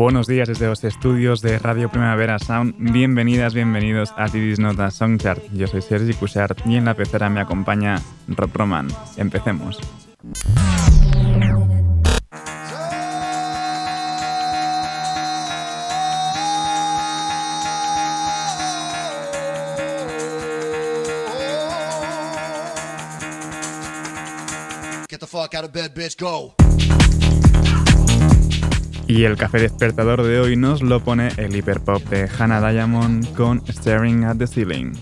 Buenos días desde los estudios de Radio Primavera Sound. Bienvenidas, bienvenidos a Tidis Nota Songchart. Yo soy Sergi Cushart y en la pecera me acompaña Rob Roman. Empecemos. Get the fuck out of bed, bitch, go. Y el café despertador de hoy nos lo pone el hiperpop de Hannah Diamond con Staring at the Ceiling.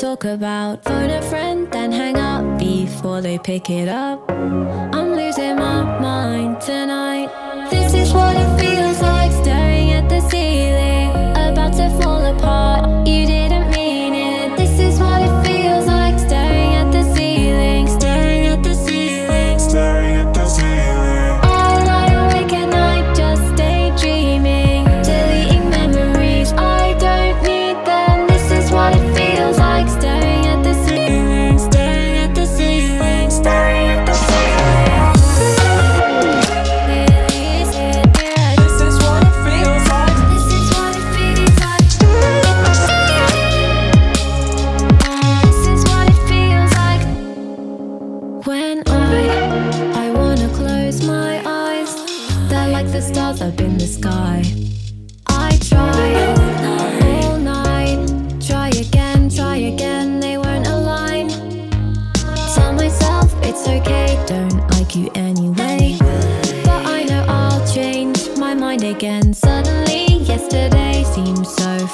Talk about. Phone a friend, then hang up before they pick it up. I'm losing my mind tonight. This is what it feels like staring at the ceiling, about to fall apart. You didn't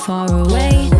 far away.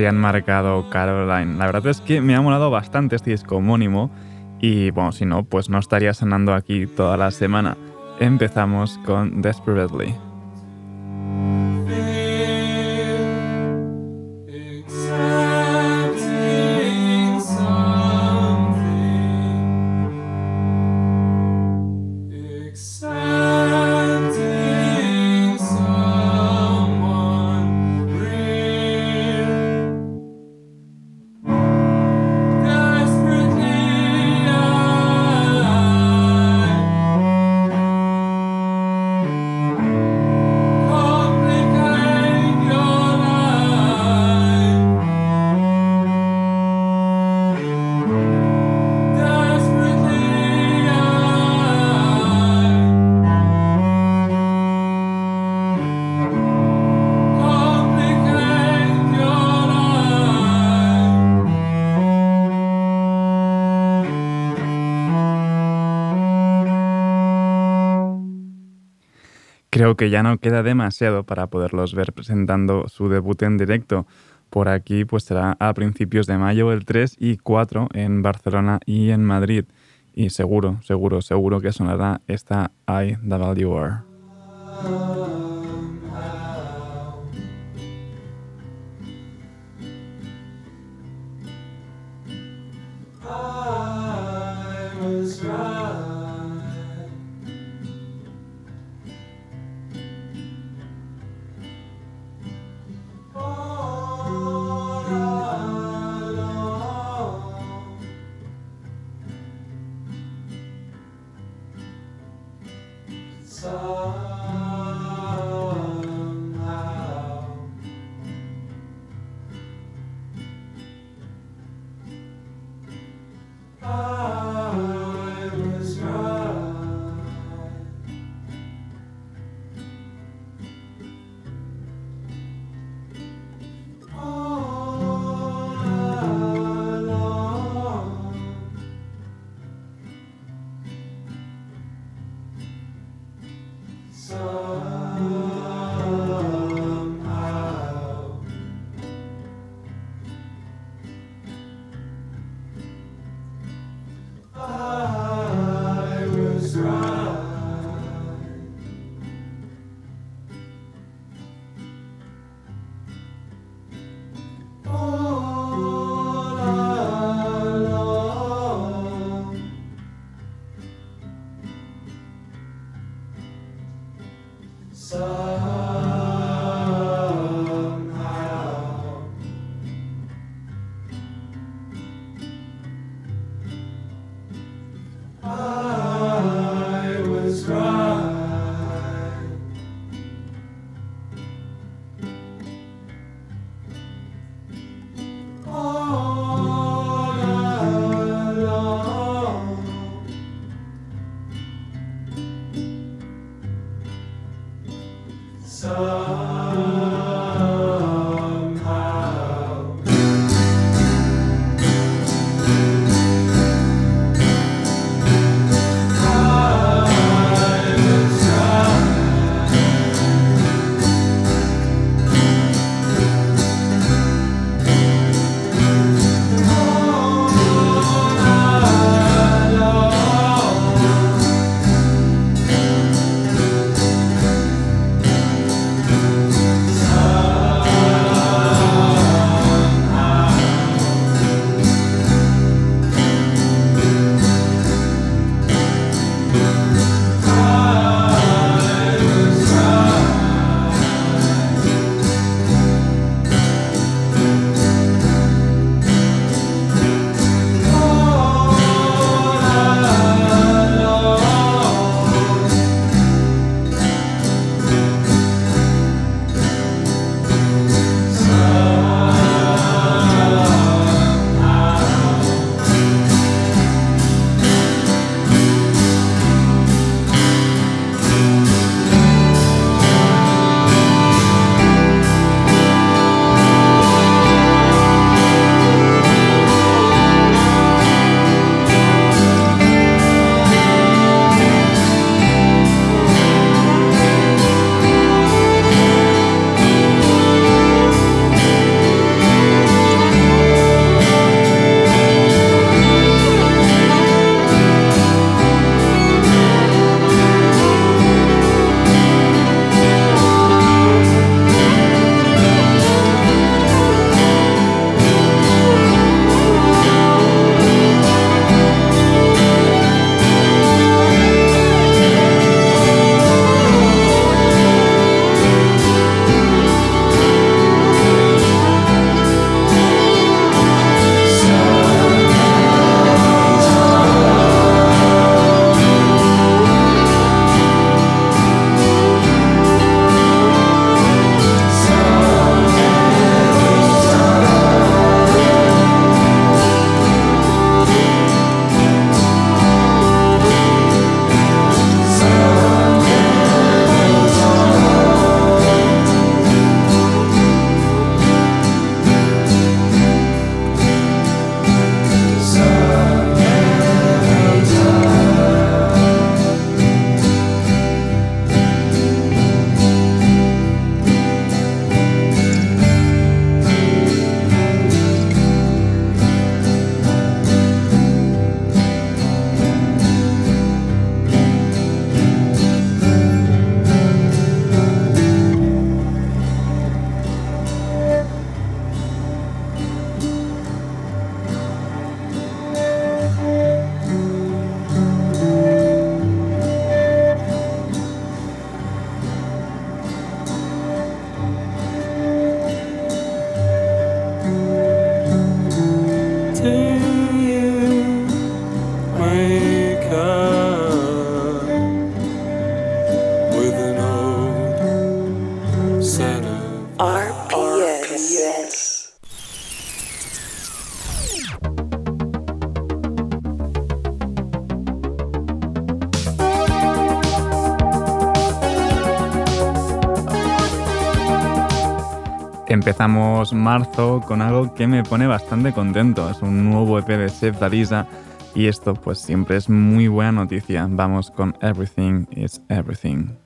Se han marcado Caroline. La verdad es que me ha molado bastante este disco homónimo y bueno, si no, pues no estaría sonando aquí toda la semana. Empezamos con Desperately. Creo que ya no queda demasiado para poderlos ver presentando su debut en directo. Por aquí pues será a principios de mayo el 3 y 4 en Barcelona y en Madrid. Y seguro, seguro, seguro que sonará esta IWR. Empezamos marzo con algo que me pone bastante contento. Es un nuevo EP de Seth Dalisa y esto pues siempre es muy buena noticia. Vamos con Everything is Everything.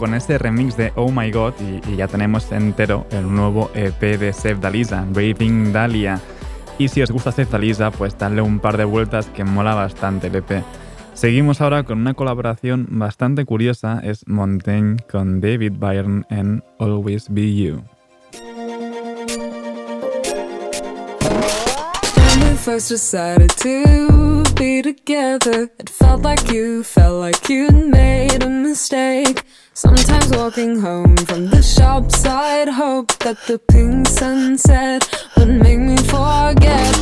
Con este remix de Oh My God y, ya tenemos entero el nuevo EP de Seth Dalisa, Raving Dahlia. Y si os gusta Seth Dalisa, pues darle un par de vueltas que mola bastante el EP. Seguimos ahora con una colaboración bastante curiosa, es Montaigne con David Byrne en Always Be You. Be together, it felt like you felt like you'd made a mistake. Sometimes walking home from the shop side, hope that the pink sunset would make me forget.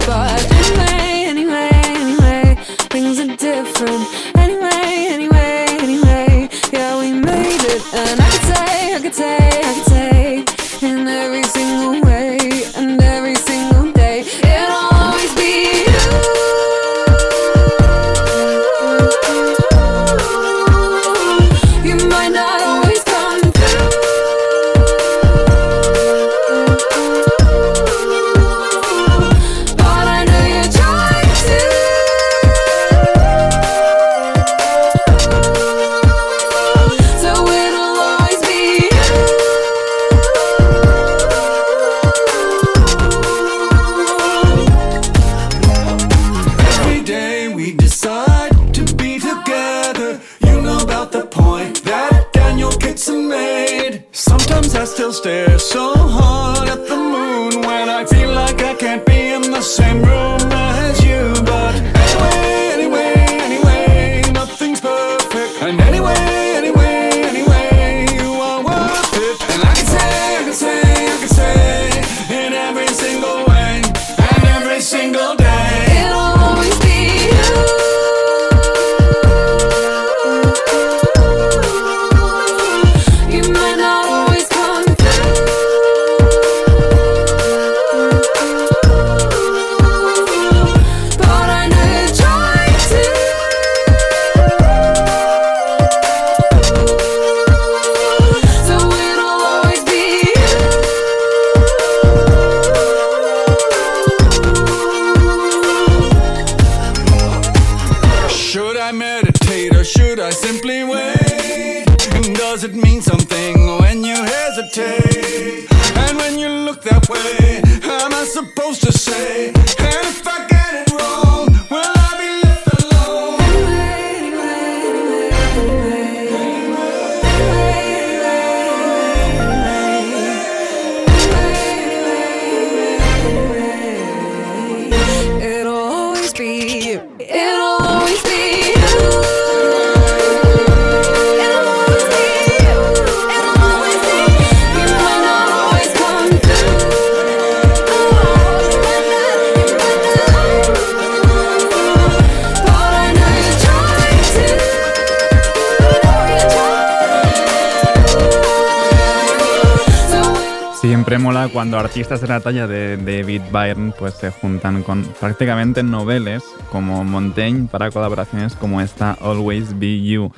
Cuando artistas de la talla de David Byrne pues se juntan con prácticamente noveles como Montaigne para colaboraciones como esta Always Be You.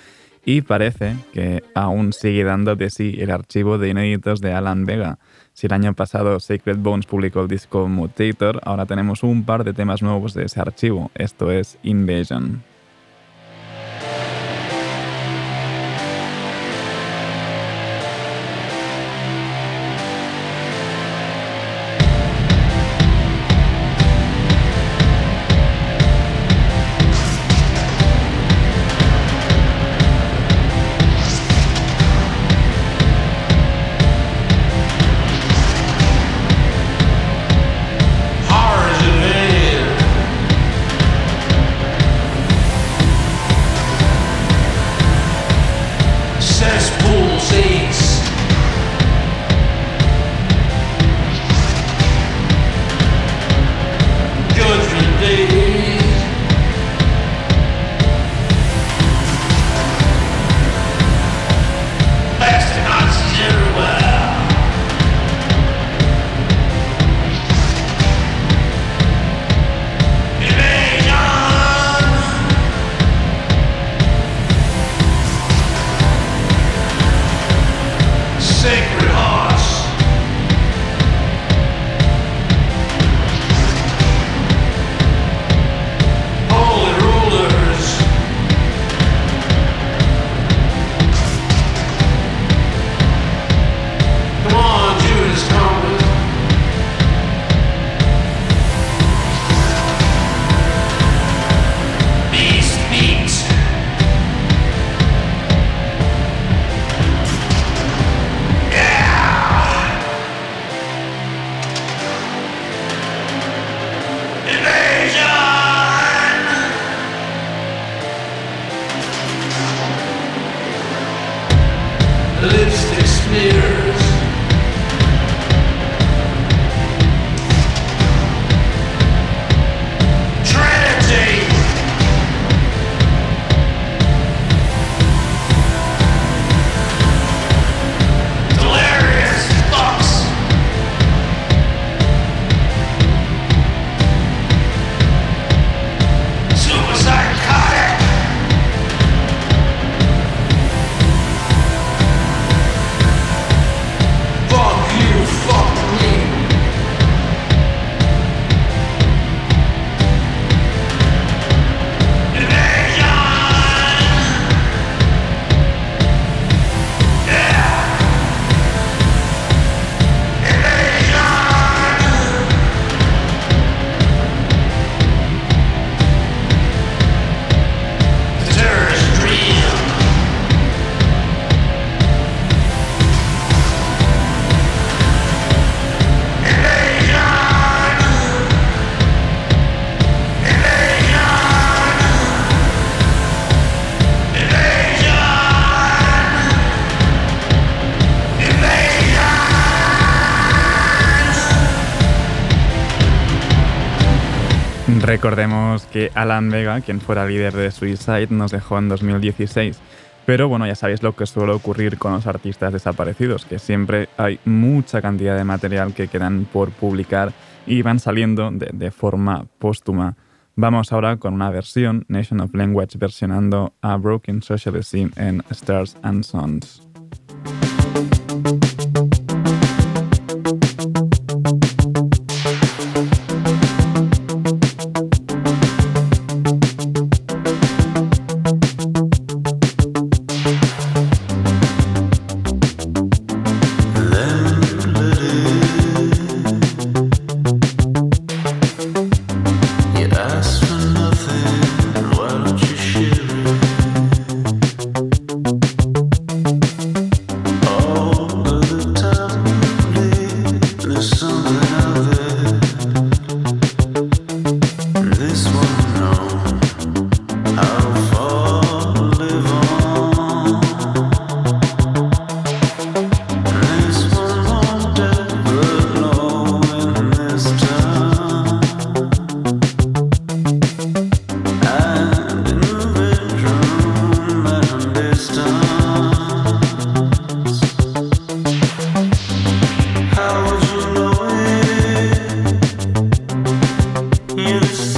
Y parece que aún sigue dando de sí el archivo de inéditos de Alan Vega. Si el año pasado Sacred Bones publicó el disco Mutator, ahora tenemos un par de temas nuevos de ese archivo. Esto es Invasion. Recordemos que Alan Vega, quien fuera líder de Suicide, nos dejó en 2016. Pero bueno, ya sabéis lo que suele ocurrir con los artistas desaparecidos, que siempre hay mucha cantidad de material que quedan por publicar y van saliendo de, forma póstuma. Vamos ahora con una versión, Nation of Language versionando a Broken Socialism en Stars and Sons. you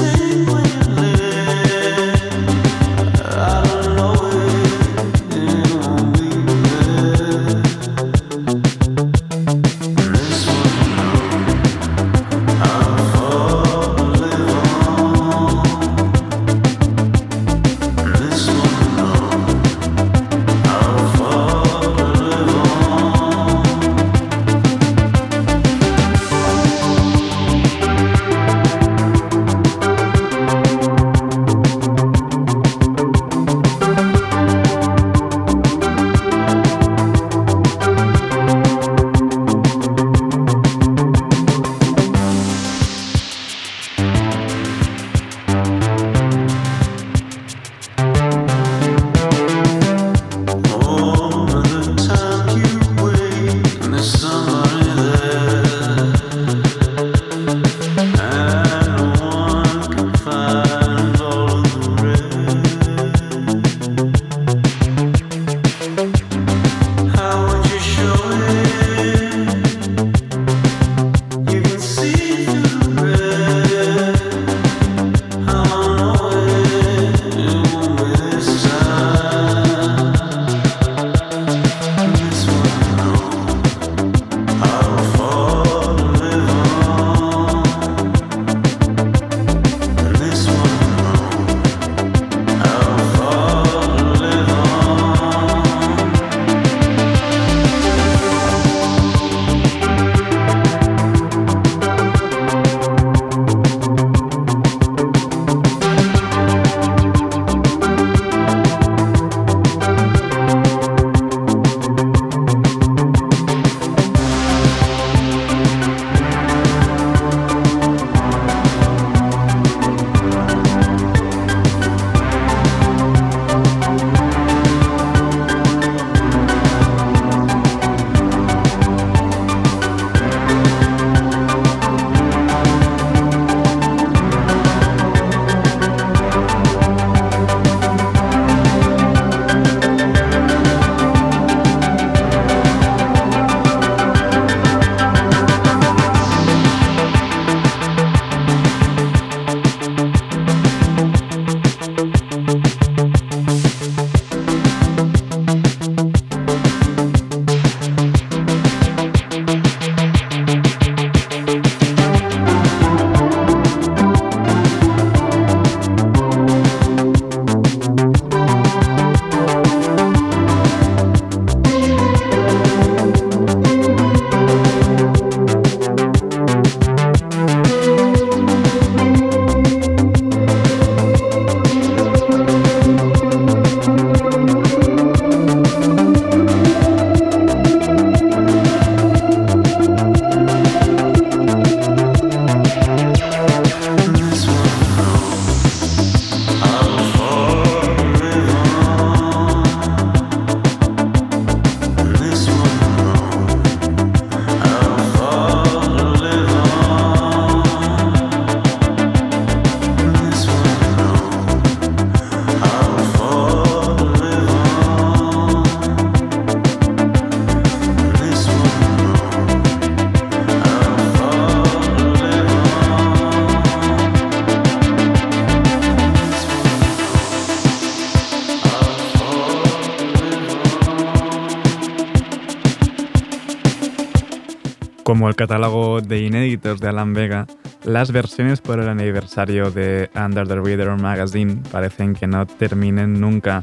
Como el catálogo de inéditos de Alan Vega, las versiones por el aniversario de Under the Reader Magazine parecen que no terminen nunca.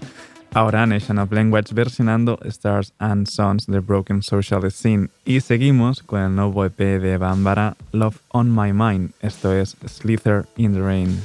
Ahora Nation of Language versionando Stars and Sons de Broken Social Scene. Y seguimos con el nuevo EP de Bambara, Love on My Mind. Esto es Slither in the Rain.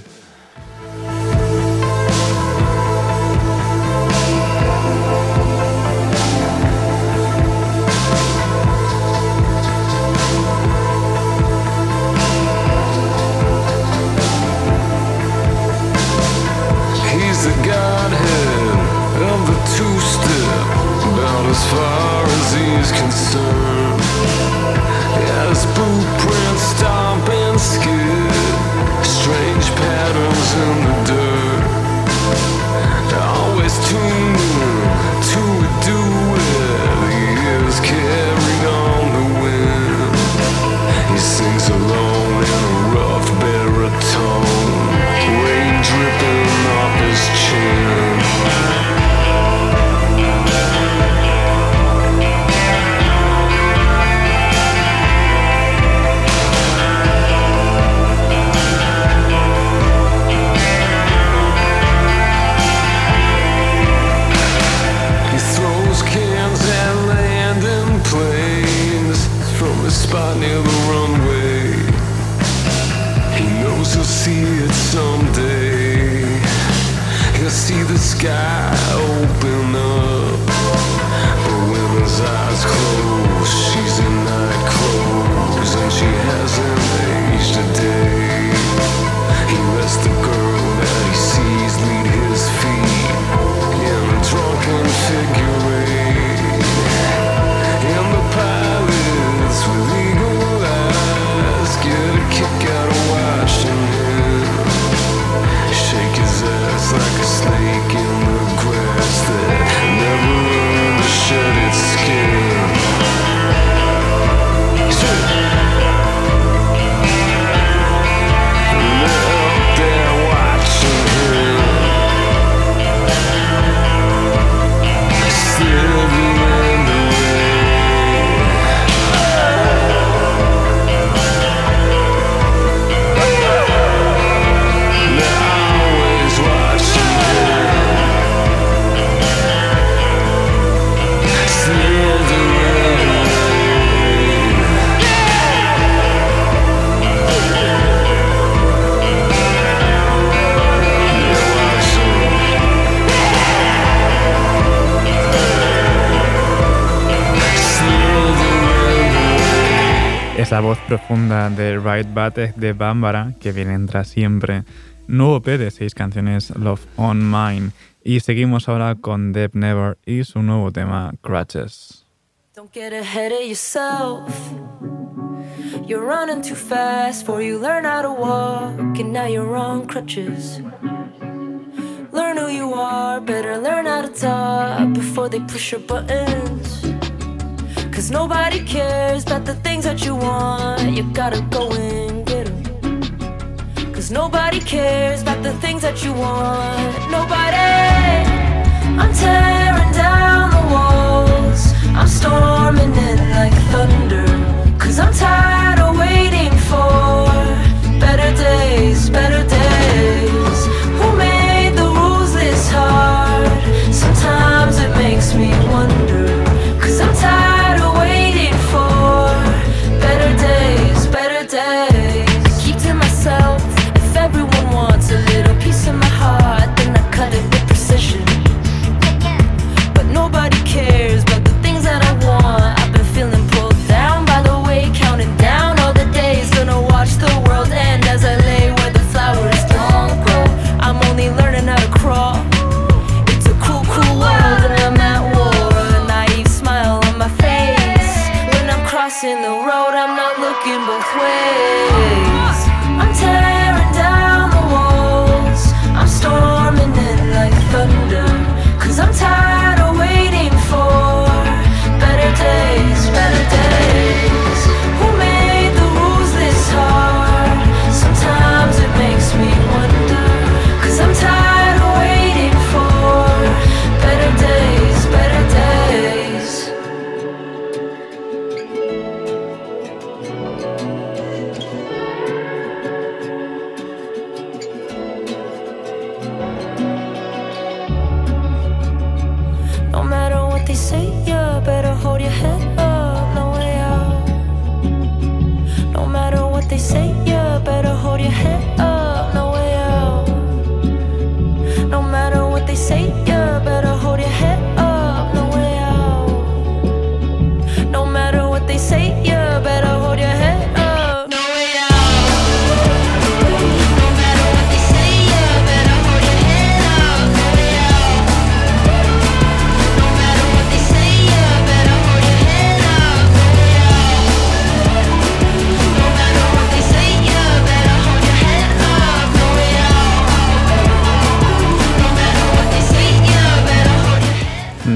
Profunda de Right Batek de Bambara que viene tras siempre. Nuevo EP de seis canciones Love on Mine. Y seguimos ahora con Deb Never y su nuevo tema Crutches. Don't get ahead of yourself. You're running too fast before you learn how to walk, and now you're on crutches. Learn who you are, better learn how to talk before they push your buttons. Cause nobody cares about the things that you want, you gotta go and get 'em. Cause nobody cares about the things that you want, nobody. I'm tearing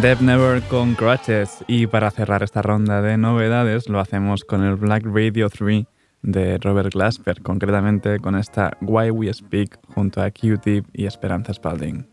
Dev Never con Crutches. Y para cerrar esta ronda de novedades, lo hacemos con el Black Radio 3 de Robert Glasper, concretamente con esta Why We Speak junto a Q-Tip y Esperanza Spalding.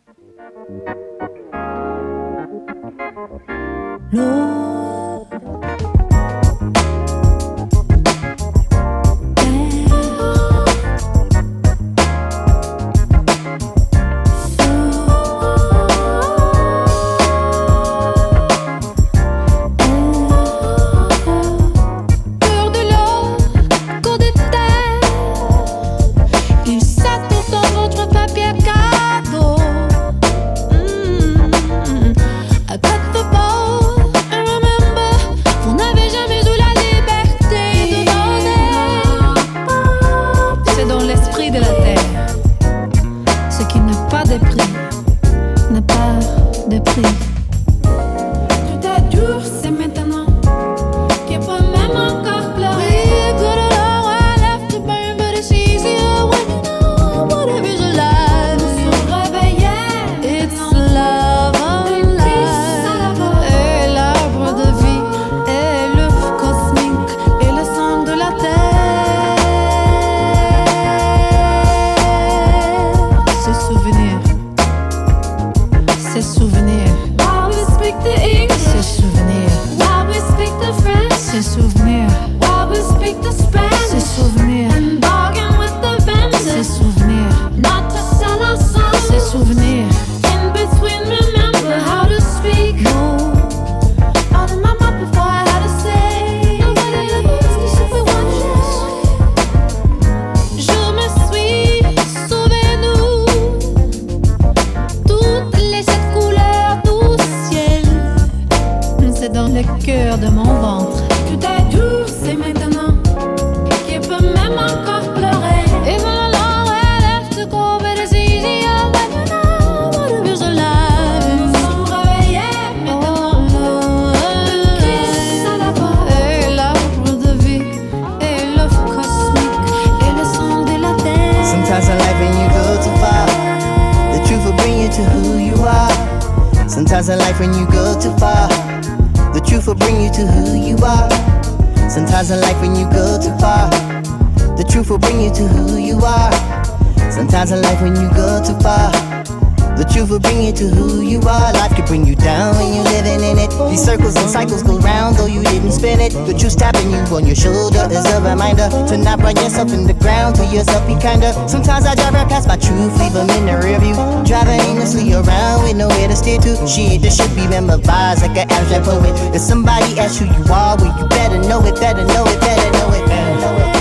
me kinda. Sometimes I drive right past my truth, leave them in the rearview. Driving aimlessly around with nowhere to steer to. She ain't the shit be memorized like an abstract poet. If somebody asks who you are, well, you better know it, better know it, better know it, better know it.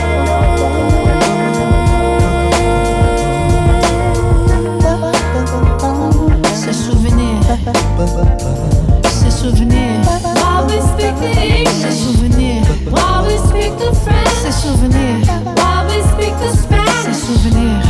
Se souvenir, souvenir, while we speak the English, se souvenir, while we speak the French, se souvenir, while we speak the Spanish. souvenir.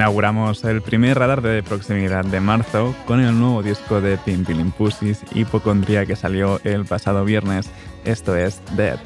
Inauguramos el primer radar de proximidad de marzo con el nuevo disco de Pimpilin Pussies Hipocondría que salió el pasado viernes. Esto es Dead.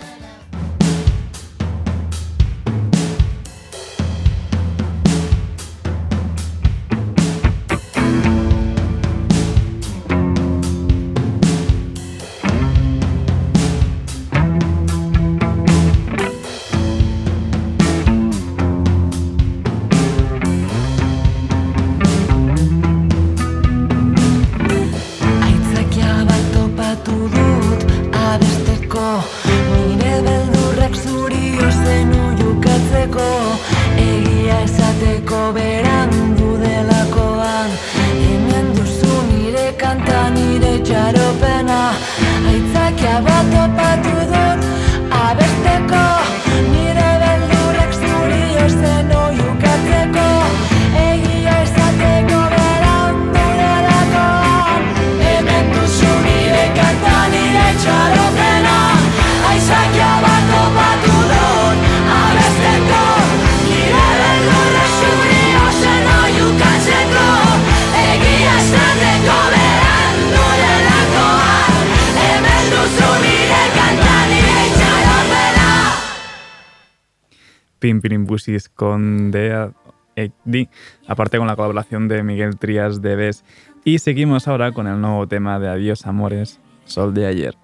Con The AD, eh, aparte con la colaboración de Miguel Trías de Bes. Y seguimos ahora con el nuevo tema de Adiós Amores, Sol de ayer.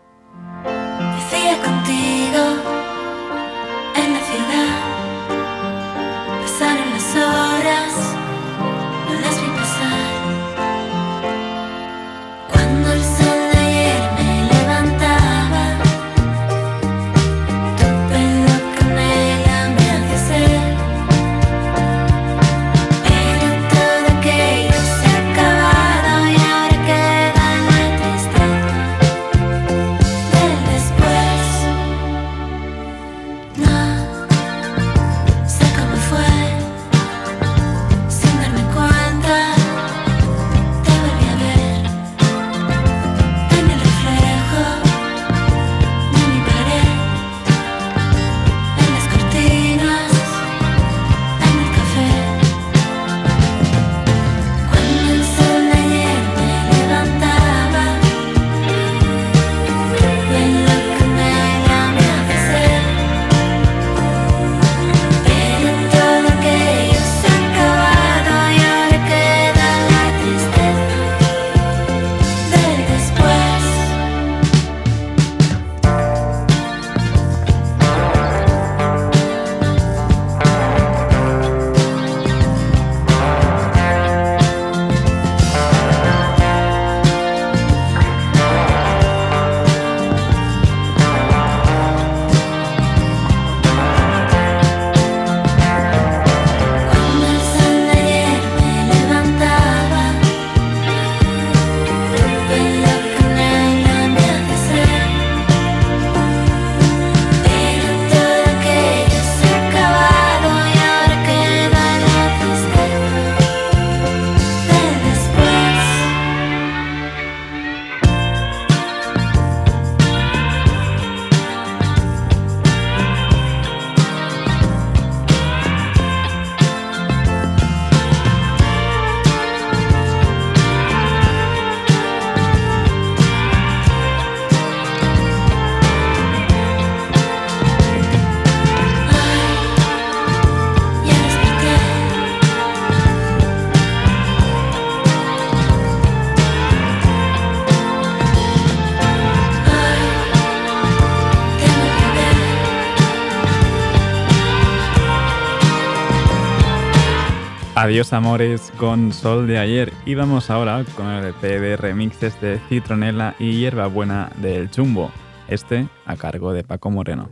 Adiós Amores con Sol de ayer. Y vamos ahora con el EP de remixes de Citronela y Hierbabuena del Chumbo, este a cargo de Paco Moreno.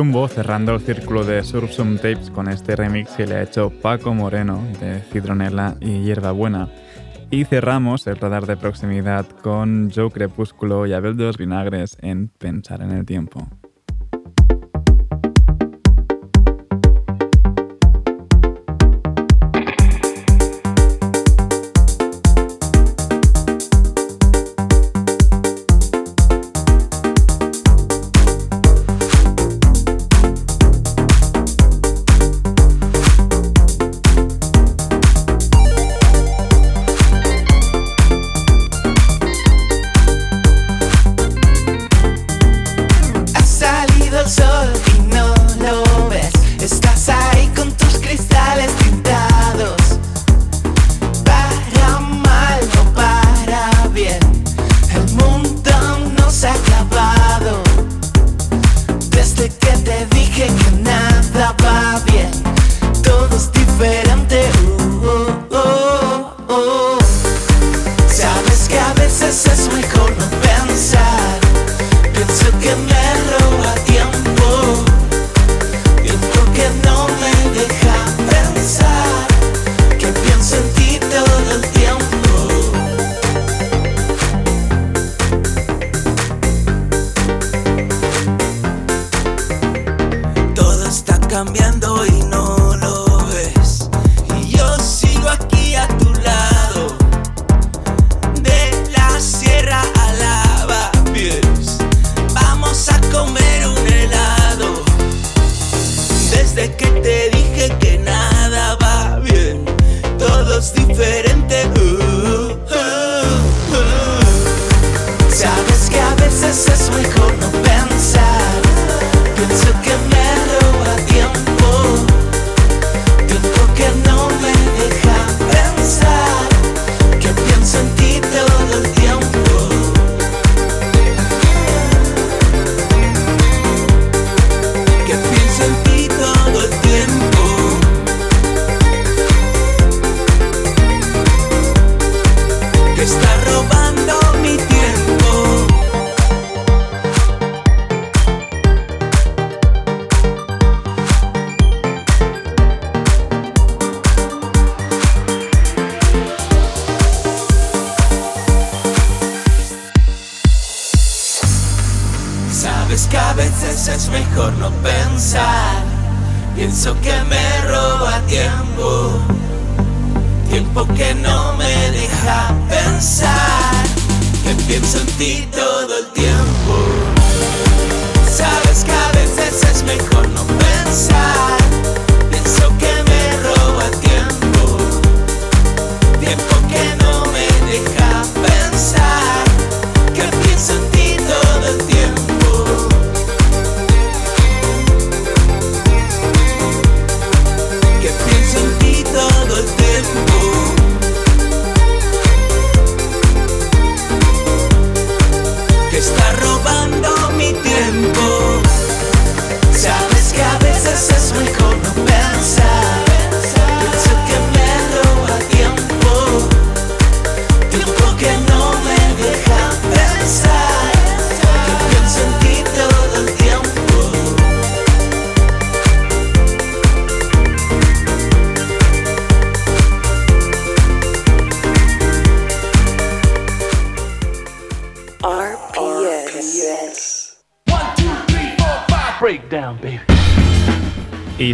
Chumbo cerrando el círculo de Sursum Tapes con este remix que le ha hecho Paco Moreno de Cidronela y Hierbabuena. Y cerramos el radar de proximidad con Joe Crepúsculo y Abel de los Vinagres en Pensar en el Tiempo.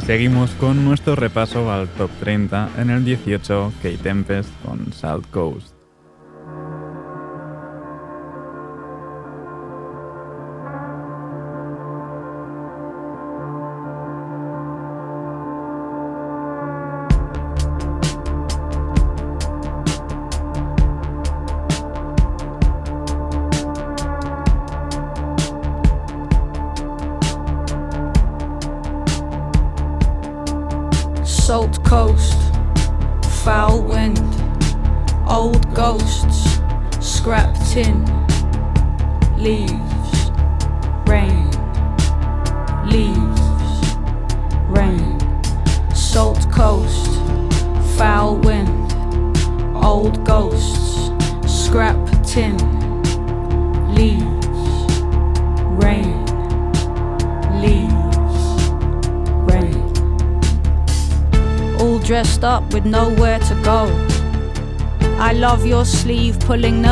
Seguimos con nuestro repaso al top 30 en el 18, Kate Tempest con South Coast.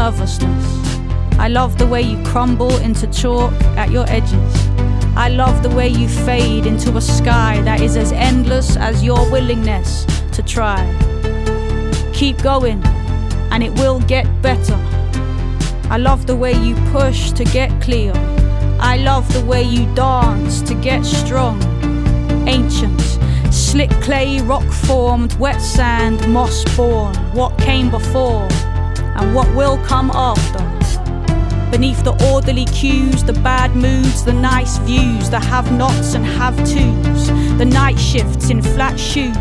Nervousness. I love the way you crumble into chalk at your edges. I love the way you fade into a sky that is as endless as your willingness to try. Keep going, and it will get better. I love the way you push to get clear. I love the way you dance to get strong. Ancient, slick clay, rock formed, wet sand, moss born. What came before and what will come after. Beneath the orderly cues, the bad moods, the nice views, the have nots and have tos, the night shifts in flat shoes,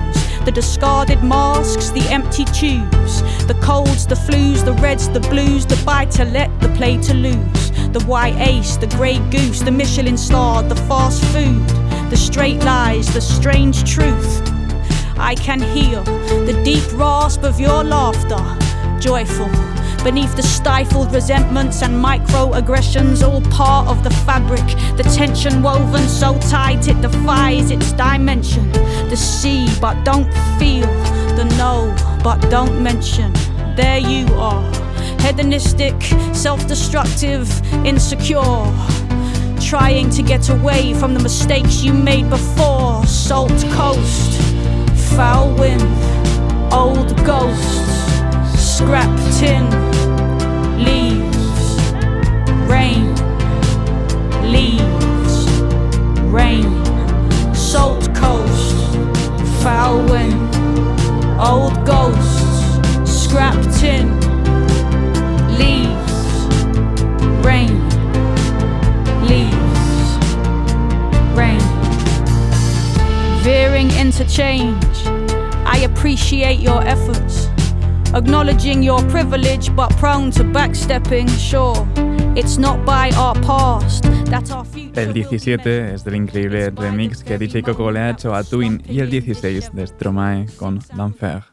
the discarded masks, the empty tubes, the colds, the flus, the reds, the blues, the buy to let, the play to lose, the white ace, the grey goose, the Michelin star, the fast food, the straight lies, the strange truth. I can hear the deep rasp of your laughter, joyful. Beneath the stifled resentments and microaggressions, all part of the fabric. The tension woven so tight it defies its dimension. The see, but don't feel. The know, but don't mention. There you are. Hedonistic, self destructive, insecure. Trying to get away from the mistakes you made before. Salt coast, foul wind, old ghosts, scrap tin, leaves, rain, leaves, rain, salt coast, foul wind, old ghosts, scrap tin, leaves, rain, leaves, rain. Veering interchange. I appreciate your efforts. Acknowledging your privilege, but prone to backstepping, sure. It's not by our past that our future. El 17 es del increíble remix que DJ Coco le ha hecho a Twin y el 16 de Stromae con L'Enfer.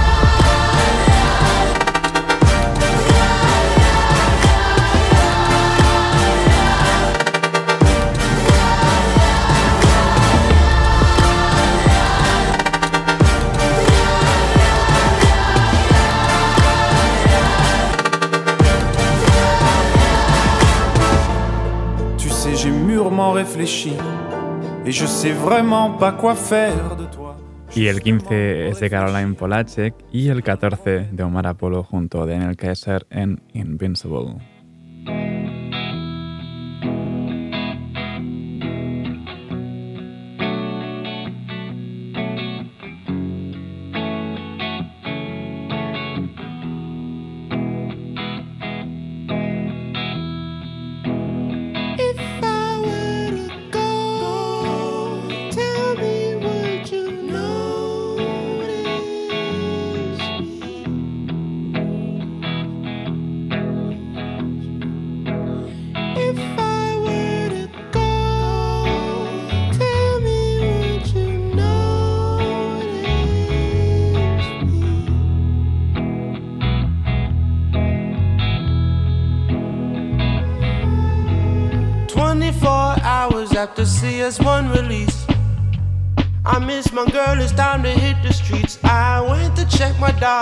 Et je sais vraiment pas quoi faire de toi. Y el 15 es de Caroline Polacek y el 14 de Omar Apollo junto a Daniel Kaiser en Invincible.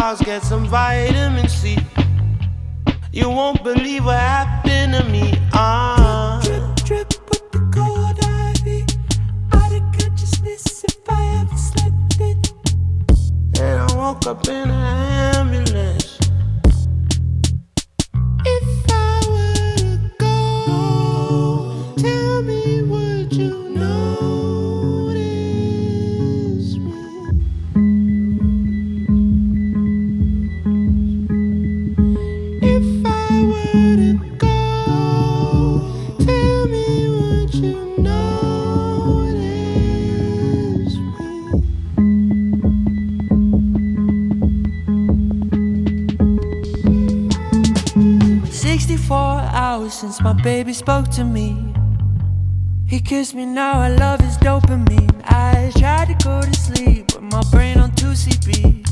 Dogs, get some vitamin C. You won't believe what happened to me. Ah. Drip, drip, with the cold ivy. Out of consciousness if I ever slept it. And I woke up in an since my baby spoke to me. He kissed me now, I love his dopamine. I tried to go to sleep with my brain on 2CB.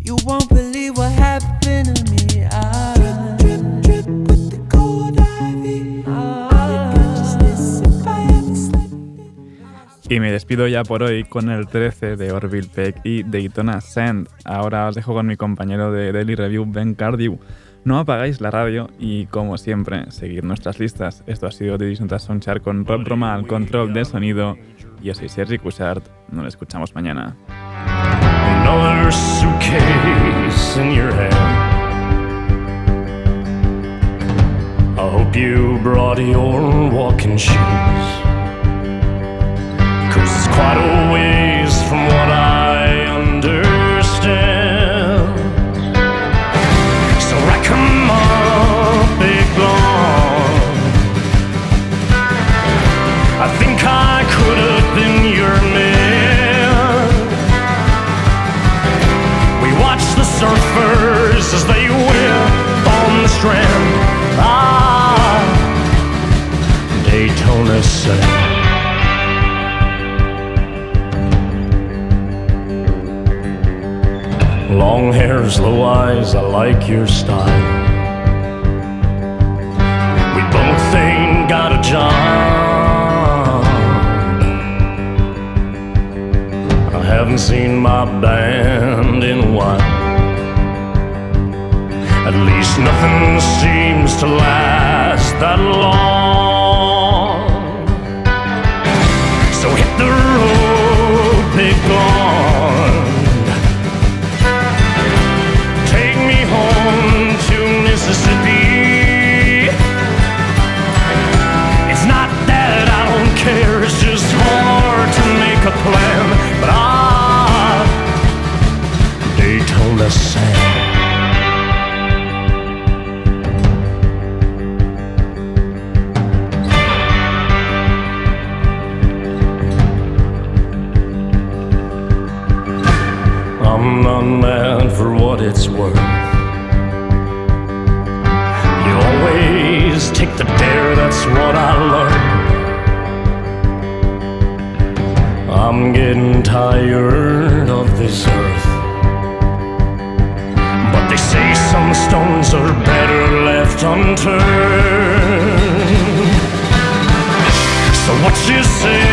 You won't believe what happened to me. I drip, drip, drip with the cold ivy. Out of consciousness if I ever slept. Y me despido ya por hoy con el 13 de Orville Peck y Daytona Sand. Ahora os dejo con mi compañero de Daily Review, Ben Cardew. No apagáis la radio y, como siempre, seguid nuestras listas. Esto ha sido The Disney Soundchart con Rob Roma al control de sonido. Yo soy Sergi Cushart. Nos escuchamos mañana. Another suitcase in your hand. I hope you brought your walking shoes. Cause it's quite a ways from what I I think I could have been your man. We watch the surfers as they whip on the strand. Ah, Daytona Sand. Long hair, slow eyes, I like your style. We both ain't got a job. Haven't seen my band in a while. At least nothing seems to last that long. you say